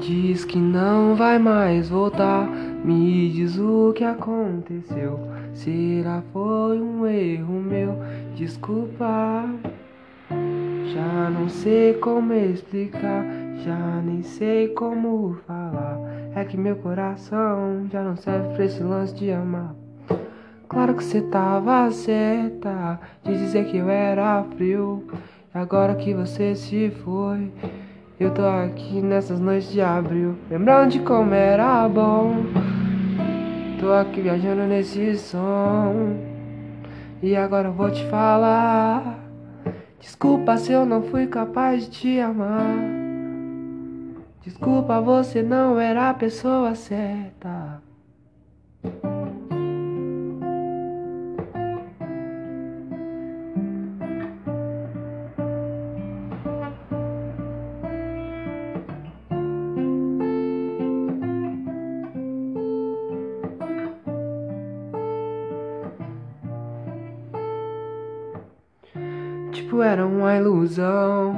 Diz que não vai mais voltar. Me diz o que aconteceu. Será foi um erro meu? Desculpa. Já não sei como explicar, já nem sei como falar. É que meu coração já não serve pra esse lance de amar. Claro que você tava certa de dizer que eu era frio. E agora que você se foi, eu tô aqui nessas noites de abril. Lembrando de como era bom. Tô aqui viajando nesse som. E agora eu vou te falar. Desculpa se eu não fui capaz de te amar. Desculpa, você não era a pessoa certa. Tipo, era uma ilusão.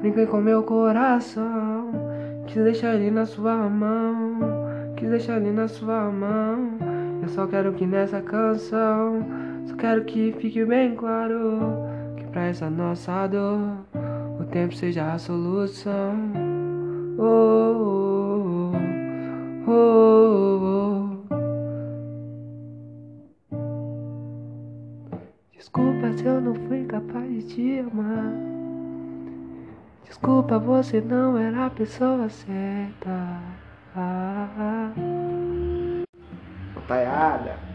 Brinquei com meu coração. Quis deixar ele na sua mão. Quis deixar ele na sua mão. Eu só quero que nessa canção. Só quero que fique bem claro. Que pra essa nossa dor. O tempo seja a solução. Oh, oh, oh, oh. Desculpa se eu não fui capaz te amar. Desculpa, você não era a pessoa certa. Ah, ah. Taiada.